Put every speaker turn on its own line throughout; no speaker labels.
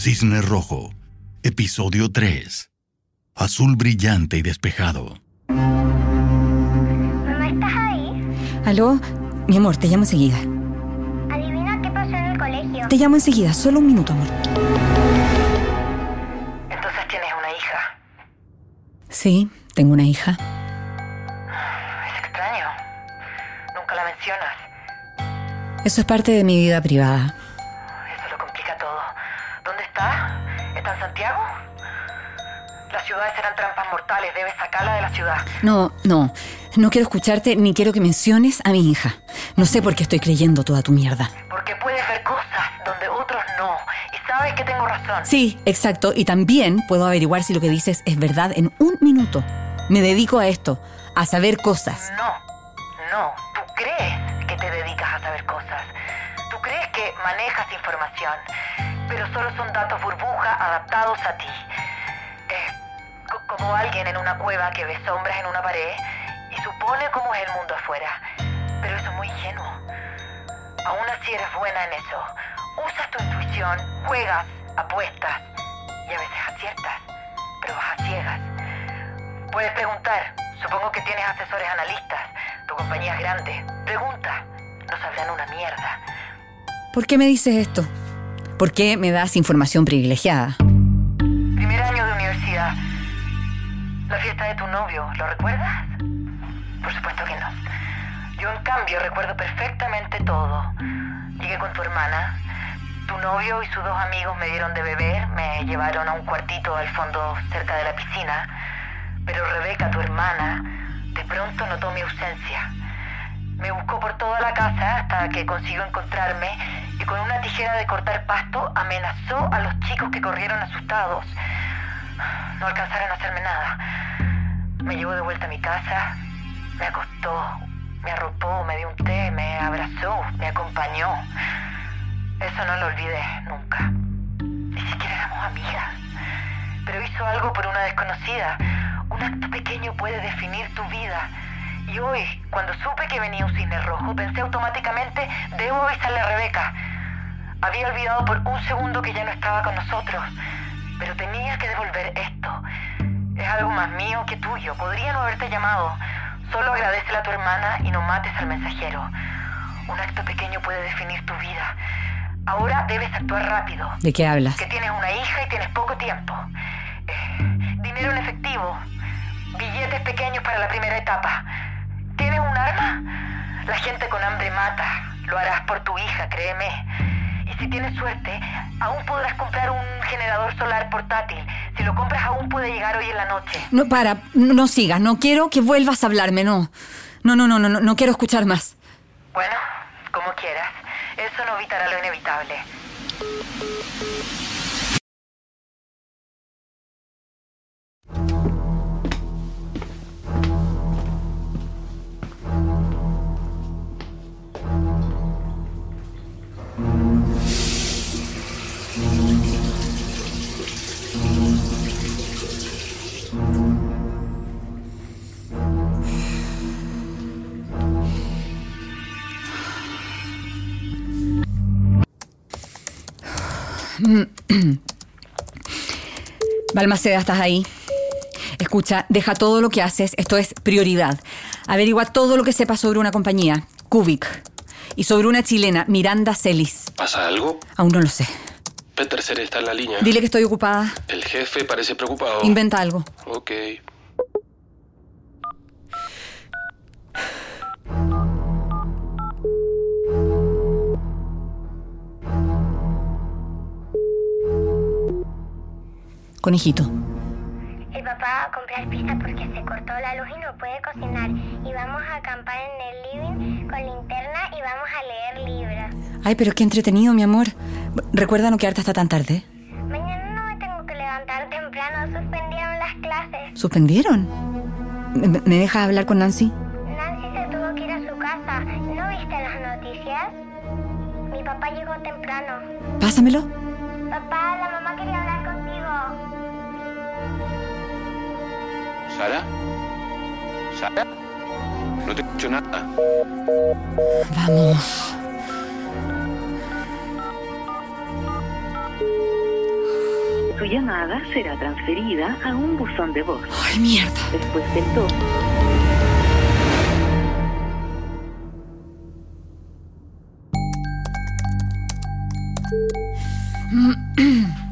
Cisne Rojo, episodio 3. Azul brillante y despejado.
Mamá, ¿estás ahí?
Aló, mi amor, te llamo enseguida.
Adivina qué pasó en el colegio.
Te llamo enseguida, solo un minuto, amor.
Entonces tienes una hija.
Sí, tengo una hija.
Es extraño. Nunca la mencionas.
Eso es parte de mi vida privada.
Las ciudades eran trampas mortales. Debes sacarla de la ciudad.
No, no, no quiero escucharte ni quiero que menciones a mi hija. No sé por qué estoy creyendo toda tu mierda.
Porque puedes ver cosas donde otros no. Y sabes que tengo razón.
Sí, exacto, y también puedo averiguar si lo que dices es verdad en un minuto. Me dedico a esto, a saber cosas.
No, no. Tú crees que te dedicas a saber cosas. Tú crees que manejas información. Pero solo son datos burbuja adaptados a ti. Co- como alguien en una cueva que ve sombras en una pared y supone cómo es el mundo afuera. Pero eso es muy ingenuo. Aún así eres buena en eso. Usas tu intuición, juegas, apuestas y a veces aciertas, pero vas a ciegas. Puedes preguntar. Supongo que tienes asesores analistas. Tu compañía es grande. Pregunta. No sabrán una mierda.
¿Por qué me dices esto? ¿Por qué me das información privilegiada?
La fiesta de tu novio, ¿lo recuerdas? Por supuesto que no. Yo, en cambio, recuerdo perfectamente todo. Llegué con tu hermana. Tu novio y sus dos amigos me dieron de beber, me llevaron a un cuartito al fondo cerca de la piscina. Pero Rebeca, tu hermana, de pronto notó mi ausencia. Me buscó por toda la casa hasta que consiguió encontrarme y con una tijera de cortar pasto amenazó a los chicos que corrieron asustados. No alcanzaron a hacerme nada. Me llevó de vuelta a mi casa, me acostó, me arropó, me dio un té, me abrazó, me acompañó. Eso no lo olvidé nunca. Ni siquiera éramos amigas. Pero hizo algo por una desconocida. Un acto pequeño puede definir tu vida. Y hoy, cuando supe que venía un cisne rojo, pensé automáticamente, debo avisarle a Rebeca. Había olvidado por un segundo que ya no estaba con nosotros, pero tenía que devolver esto. Es algo más mío que tuyo. Podría no haberte llamado. Solo agradecele a tu hermana y no mates al mensajero. Un acto pequeño puede definir tu vida. Ahora debes actuar rápido.
¿De qué hablas?
Que tienes una hija y tienes poco tiempo. Eh, dinero en efectivo. Billetes pequeños para la primera etapa. ¿Tienes un arma? La gente con hambre mata. Lo harás por tu hija, créeme. Si tienes suerte, aún podrás comprar un generador solar portátil. Si lo compras aún puede llegar hoy en la noche.
No, para, no, no sigas, no quiero que vuelvas a hablarme, no. No, no, no, no, no, no quiero escuchar más.
Bueno, como quieras. Eso no evitará lo inevitable.
Balmaceda, ¿estás ahí? Escucha, deja todo lo que haces, esto es prioridad. Averigua todo lo que sepas sobre una compañía, Cubic, y sobre una chilena, Miranda Celis.
¿Pasa algo?
Aún no lo sé.
Peterser está en la línea.
Dile que estoy ocupada.
El jefe parece preocupado.
Inventa algo.
Ok.
Conejito.
El papá va a comprar pizza porque se cortó la luz y no puede cocinar. Y vamos a acampar en el living con linterna y vamos a leer libros.
Ay, pero qué entretenido, mi amor. Recuerda no quedarte hasta tan tarde.
Mañana no me tengo que levantar temprano. Suspendieron las clases.
¿Suspendieron? ¿Me, me dejas hablar con Nancy?
Nancy se tuvo que ir a su casa. ¿No viste las noticias? Mi papá llegó temprano.
Pásamelo.
Papá, la mamá quería hablar.
¿Sara? ¿Sara? No te escucho nada.
Vamos.
Su llamada será transferida a un buzón de voz.
Ay, mierda.
Después del tono,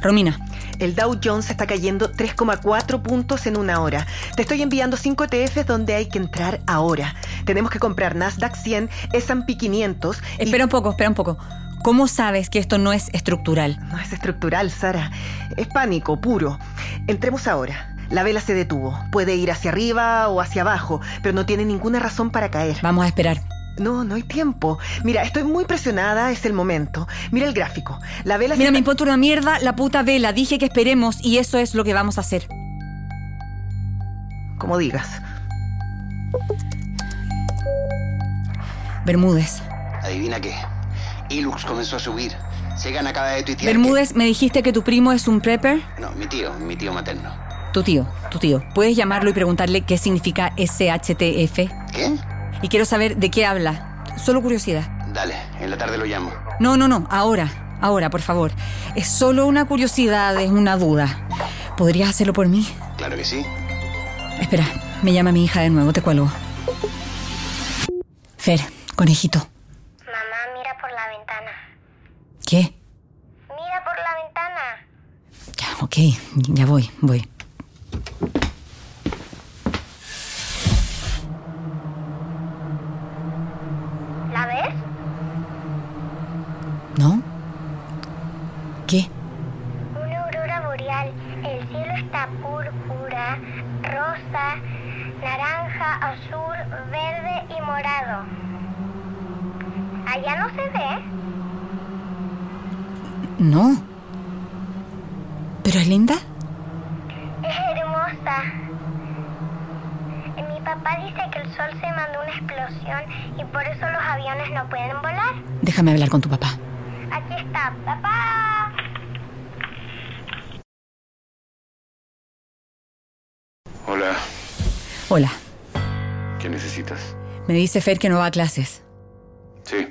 Romina,
El Dow Jones está cayendo 3,4 puntos en una hora. Te estoy enviando 5 ETFs donde hay que entrar ahora. Tenemos que comprar Nasdaq 100, S&P 500 y...
espera un poco, espera un poco. ¿Cómo sabes que esto no es estructural?
No es estructural, Sara. Es pánico puro. Entremos ahora. La vela se detuvo. Puede ir hacia arriba o hacia abajo, pero no tiene ninguna razón para caer.
Vamos a esperar.
No, no hay tiempo. Mira, estoy muy presionada, es el momento. Mira el gráfico. La vela se
Mira, me importa una mierda la puta vela. Dije que esperemos y eso es lo que vamos a hacer.
Como digas.
Bermúdez.
Adivina qué. Ilux comenzó a subir. Segan acaba de tuitear.
Bermúdez, me dijiste que tu primo es un prepper.
No, mi tío, mi tío materno.
Tu tío, tu tío. ¿Puedes llamarlo y preguntarle qué significa SHTF?
¿Qué?
Y quiero saber de qué habla. Solo curiosidad.
Dale, en la tarde lo llamo.
No, no, no. Ahora. Ahora, por favor. Es solo una curiosidad, es una duda. ¿Podrías hacerlo por mí?
Claro que sí.
Espera, me llama mi hija de nuevo, te cuelgo. Fer, conejito.
Mamá, mira por la ventana.
¿Qué?
Mira por la ventana.
Ya, ok, ya voy, voy.
¿La ves?
¿No? ¿Qué?
Una aurora boreal. El cielo está púrpura, rosa, azul, verde y morado. Allá no se ve.
No. ¿Pero es linda?
Es hermosa. Mi papá dice que el sol se mandó una explosión y por eso los aviones no pueden volar.
Déjame hablar con tu papá.
Aquí está, papá.
Hola,
Hola. Me dice Fer que no va a clases.
Sí.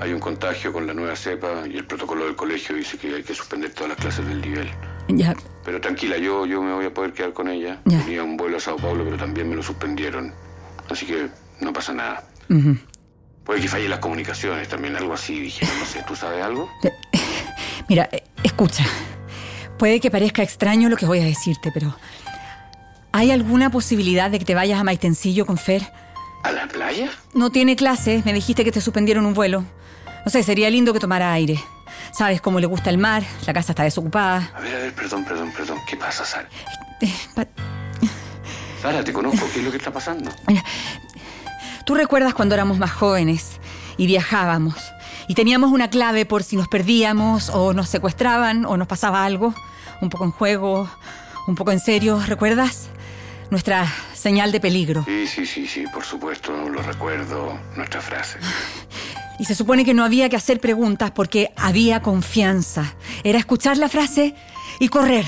Hay un contagio con la nueva cepa y el protocolo del colegio dice que hay que suspender todas las clases del nivel.
Ya,
Pero tranquila, yo, yo me voy a poder quedar con ella.
Ya.
Tenía un vuelo a Sao Paulo, pero también me lo suspendieron. Así que no pasa nada. Puede que falle las comunicaciones, también algo así, dije. No sé, ¿tú sabes algo?
Mira, eh, escucha. Puede que parezca extraño lo que voy a decirte, pero... ¿Hay alguna posibilidad de que te vayas a Maitencillo con Fer?
¿A la playa?
No tiene clases, me dijiste que te suspendieron un vuelo. No sé, sería lindo que tomara aire. Sabes cómo le gusta el mar, la casa está desocupada.
A ver, a ver, perdón, perdón, perdón. ¿Qué pasa, Sara?
Eh, pa-
Sara, te conozco. ¿Qué es lo que está pasando?
¿Tú recuerdas cuando éramos más jóvenes y viajábamos? Y teníamos una clave por si nos perdíamos o nos secuestraban o nos pasaba algo. Un poco en juego, un poco en serio, ¿recuerdas? Nuestra señal de peligro.
Sí, sí, sí, sí, por supuesto, lo recuerdo. Nuestra frase.
Y se supone que no había que hacer preguntas porque había confianza. Era escuchar la frase y correr.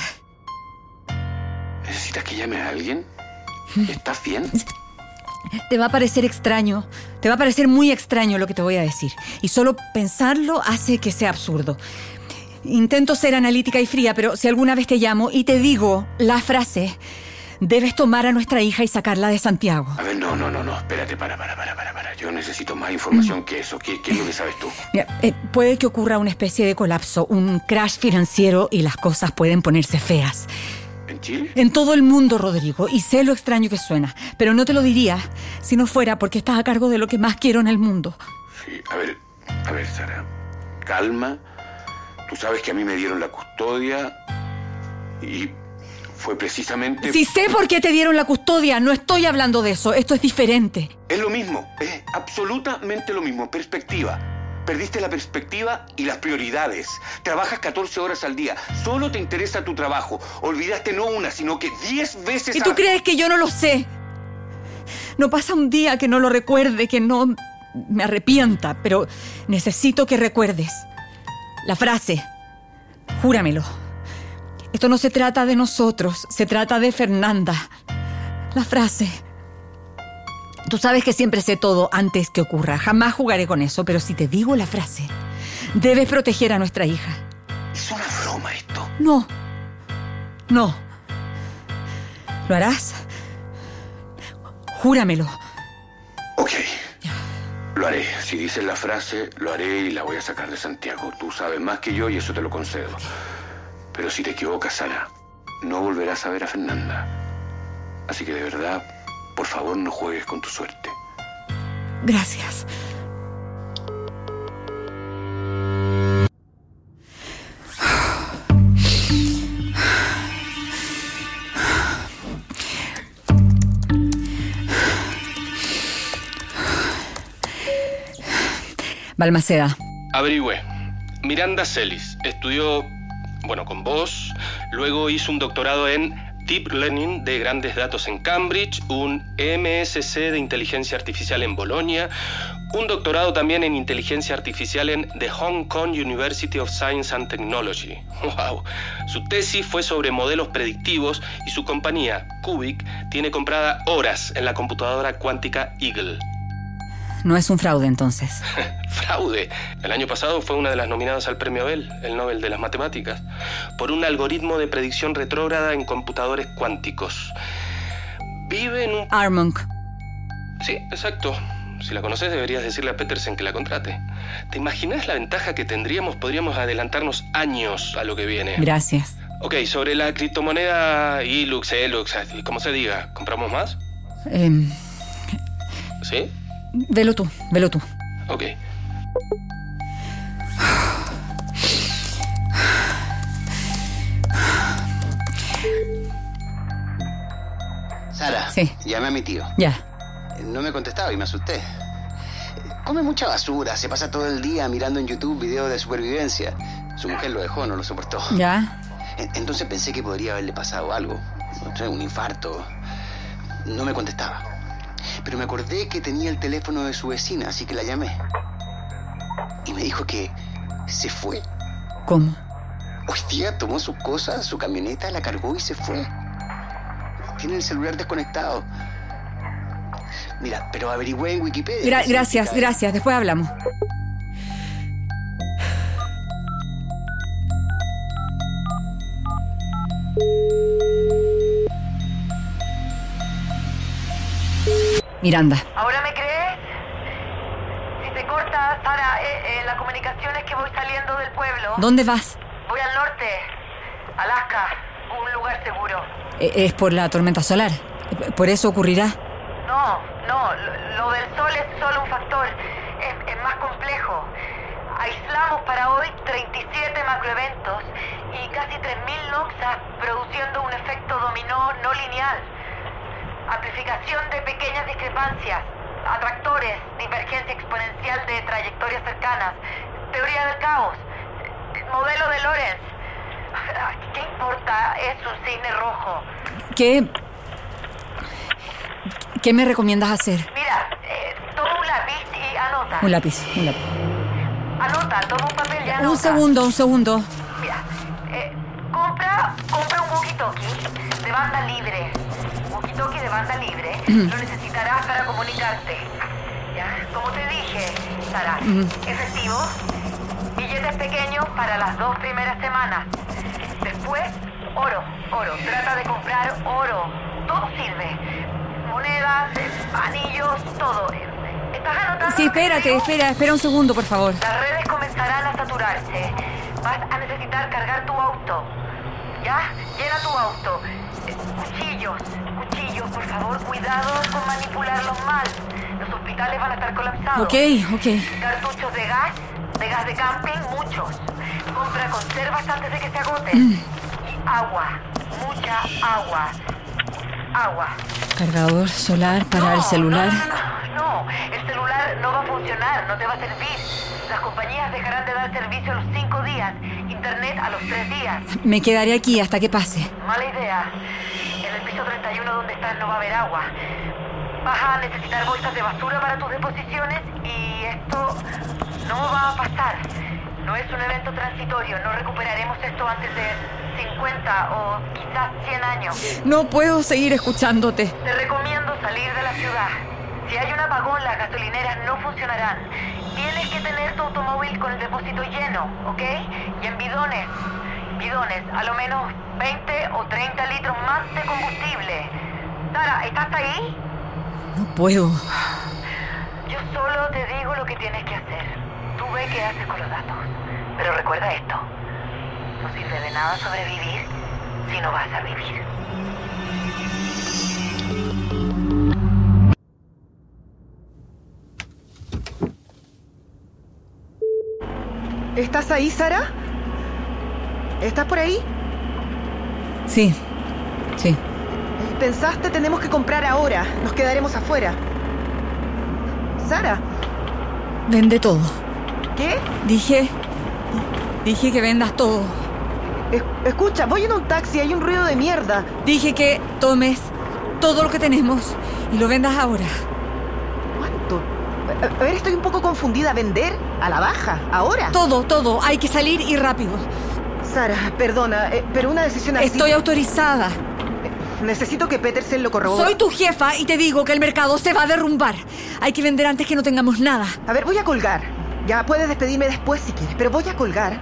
¿Necesitas que llame a alguien? ¿Estás bien?
Te va a parecer extraño, te va a parecer muy extraño lo que te voy a decir. Y solo pensarlo hace que sea absurdo. Intento ser analítica y fría, pero si alguna vez te llamo y te digo la frase, debes tomar a nuestra hija y sacarla de Santiago.
A ver, no, no, no, no. Espérate, para, para, para, para, para. Yo necesito más información que eso. ¿Qué, qué es lo que sabes tú?
Mira, eh, puede que ocurra una especie de colapso, un crash financiero y las cosas pueden ponerse feas.
¿En Chile?
En todo el mundo, Rodrigo, y sé lo extraño que suena, pero no te lo diría si no fuera porque estás a cargo de lo que más quiero en el mundo.
Sí, a ver, a ver, Sara. Calma. Tú sabes que a mí me dieron la custodia y fue precisamente...
Si sé por qué te dieron la custodia, no estoy hablando de eso, esto es diferente.
Es lo mismo, es absolutamente lo mismo. Perspectiva. Perdiste la perspectiva y las prioridades. Trabajas 14 horas al día. Solo te interesa tu trabajo. Olvidaste no una, sino que 10 veces
¿Y tú
a-
crees que yo no lo sé? No pasa un día que no lo recuerde, que no me arrepienta, pero necesito que recuerdes. La frase, júramelo. Esto no se trata de nosotros, se trata de Fernanda. La frase. Tú sabes que siempre sé todo antes que ocurra. Jamás jugaré con eso, pero si te digo la frase, debes proteger a nuestra hija.
Es una broma esto.
No. No. ¿Lo harás? Júramelo.
Ok. Lo haré. Si dices la frase, lo haré y la voy a sacar de Santiago. Tú sabes más que yo y eso te lo concedo. Pero si te equivocas, Sara, no volverás a ver a Fernanda. Así que de verdad, por favor, no juegues con tu suerte.
Gracias. Balmaceda.
Averigüé. Miranda Celis estudió, bueno, con vos, luego hizo un doctorado en Deep Learning de grandes datos en Cambridge, un MSc de inteligencia artificial en Bolonia, un doctorado también en inteligencia artificial en The Hong Kong University of Science and Technology. ¡Wow! Su tesis fue sobre modelos predictivos y su compañía, Cubic, tiene comprada horas en la computadora cuántica Eagle.
No es un fraude entonces.
Fraude. El año pasado fue una de las nominadas al premio Nobel, el Nobel de las Matemáticas, por un algoritmo de predicción retrógrada en computadores cuánticos. Vive en un...
Armonk.
Sí, exacto. Si la conoces deberías decirle a Petersen que la contrate. ¿Te imaginas la ventaja que tendríamos? Podríamos adelantarnos años a lo que viene.
Gracias.
Ok, sobre la criptomoneda Ilux, Elux, como se diga, ¿compramos más?
Em,
¿Sí?
Velo tú, velo tú.
Ok.
Sara,
Sí.
llamé a mi tío.
Ya.
No me contestaba y me asusté. Come mucha basura, se pasa todo el día mirando en YouTube videos de supervivencia. Su mujer lo dejó, no lo soportó.
Ya.
En- Entonces pensé que podría haberle pasado algo. No sé, un infarto. No me contestaba. Pero me acordé que tenía el teléfono de su vecina, así que la llamé. Y me dijo que se fue.
¿Cómo?
Hoy día tomó sus cosas, su camioneta, la cargó y se fue. Tiene el celular desconectado. Mira, pero averigüé en Wikipedia.
Gra- gracias,
significa-
gracias. Después hablamos. Miranda.
¿Ahora me crees? Si se corta, Sara, eh, eh, la comunicación es que voy saliendo del pueblo.
¿Dónde vas?
Voy al norte, Alaska, un lugar seguro.
Eh, Es por la tormenta solar. Por eso ocurrirá.
No, no, lo, lo del sol es solo un factor. Es, es más complejo. Aislamos para hoy 37 macroeventos y casi 3.000 noxas produciendo un efecto dominó no lineal. Amplificación de pequeñas discrepancias, atractores, divergencia exponencial de trayectorias cercanas, teoría del caos, modelo de Lorenz. ¿Qué importa? Es un cisne rojo.
¿Qué. ¿Qué me recomiendas hacer?
Mira, eh, toma un lápiz y anota.
Un lápiz, un lápiz.
Anota, toma un papel y anota.
Un segundo, un segundo.
Banda libre. Lo necesitarás para comunicarte. ¿Ya? Como te dije, Sara, efectivo, billetes pequeños para las dos primeras semanas. Después, oro, oro. Trata de comprar oro. Todo sirve. Monedas, anillos, todo. ¿Estás anotando?
Sí, espérate, espera, espera un segundo, por favor.
Las redes comenzarán a saturarse. Vas a necesitar cargar tu auto. ¿Ya? Llena tu auto. Cuchillos, cuchillos, por favor, cuidado con manipularlos mal. Los hospitales van a estar colapsados.
Ok, ok.
Cartuchos de gas, de gas de camping, muchos. Compra conservas antes de que se agoten. Y agua, mucha agua. Agua.
Cargador solar para el celular.
No, no, no, no. El celular no va a funcionar, no te va a servir. Las compañías dejarán de dar servicio a los cinco días, internet a los tres días.
Me quedaré aquí hasta que pase.
Mala idea. En el piso 31 donde estás no va a haber agua. Vas a necesitar bolsas de basura para tus deposiciones y esto no va a pasar. No es un evento transitorio, no recuperaremos esto antes de 50 o quizás 100 años.
No puedo seguir escuchándote.
Te recomiendo salir de la ciudad. Si hay un apagón, las gasolineras no funcionarán Tienes que tener tu automóvil con el depósito lleno, ¿ok? Y en bidones. Bidones, a lo menos 20 o 30 litros más de combustible. Sara, ¿estás ahí?
No puedo.
Yo solo te digo lo que tienes que hacer. Tú ve qué haces con los datos. Pero recuerda esto. No sirve de nada sobrevivir si no vas a vivir.
¿Estás ahí, Sara? ¿Estás por ahí?
Sí, sí.
Pensaste tenemos que comprar ahora. Nos quedaremos afuera. Sara,
Vende todo.
¿qué?
Dije. Dije que vendas todo.
Es- escucha, voy en un taxi, hay un ruido de mierda.
Dije que tomes todo lo que tenemos y lo vendas ahora.
A a ver, estoy un poco confundida. ¿Vender? ¿A la baja? ¿Ahora?
Todo, todo. Hay que salir y rápido.
Sara, perdona, eh, pero una decisión así...
Estoy autorizada.
Necesito que Petersen lo corrobore.
Soy tu jefa y te digo que el mercado se va a derrumbar. Hay que vender antes que no tengamos nada.
A ver, voy a colgar. Ya puedes despedirme después si quieres, pero voy a colgar.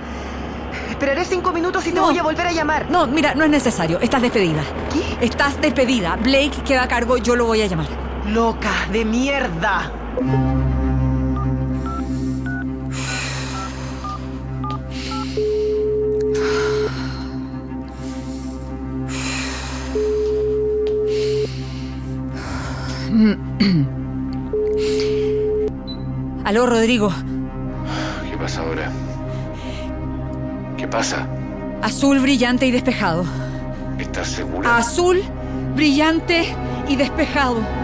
Esperaré cinco minutos y te
No.
voy a volver a llamar.
No, mira, no es necesario. Estás despedida.
¿Qué?
Estás despedida. Blake queda a cargo, yo lo voy a llamar.
Loca de mierda.
Aló, Rodrigo.
¿Qué pasa ahora? ¿Qué pasa?
Azul brillante y despejado.
¿Estás segura?
Azul brillante y despejado.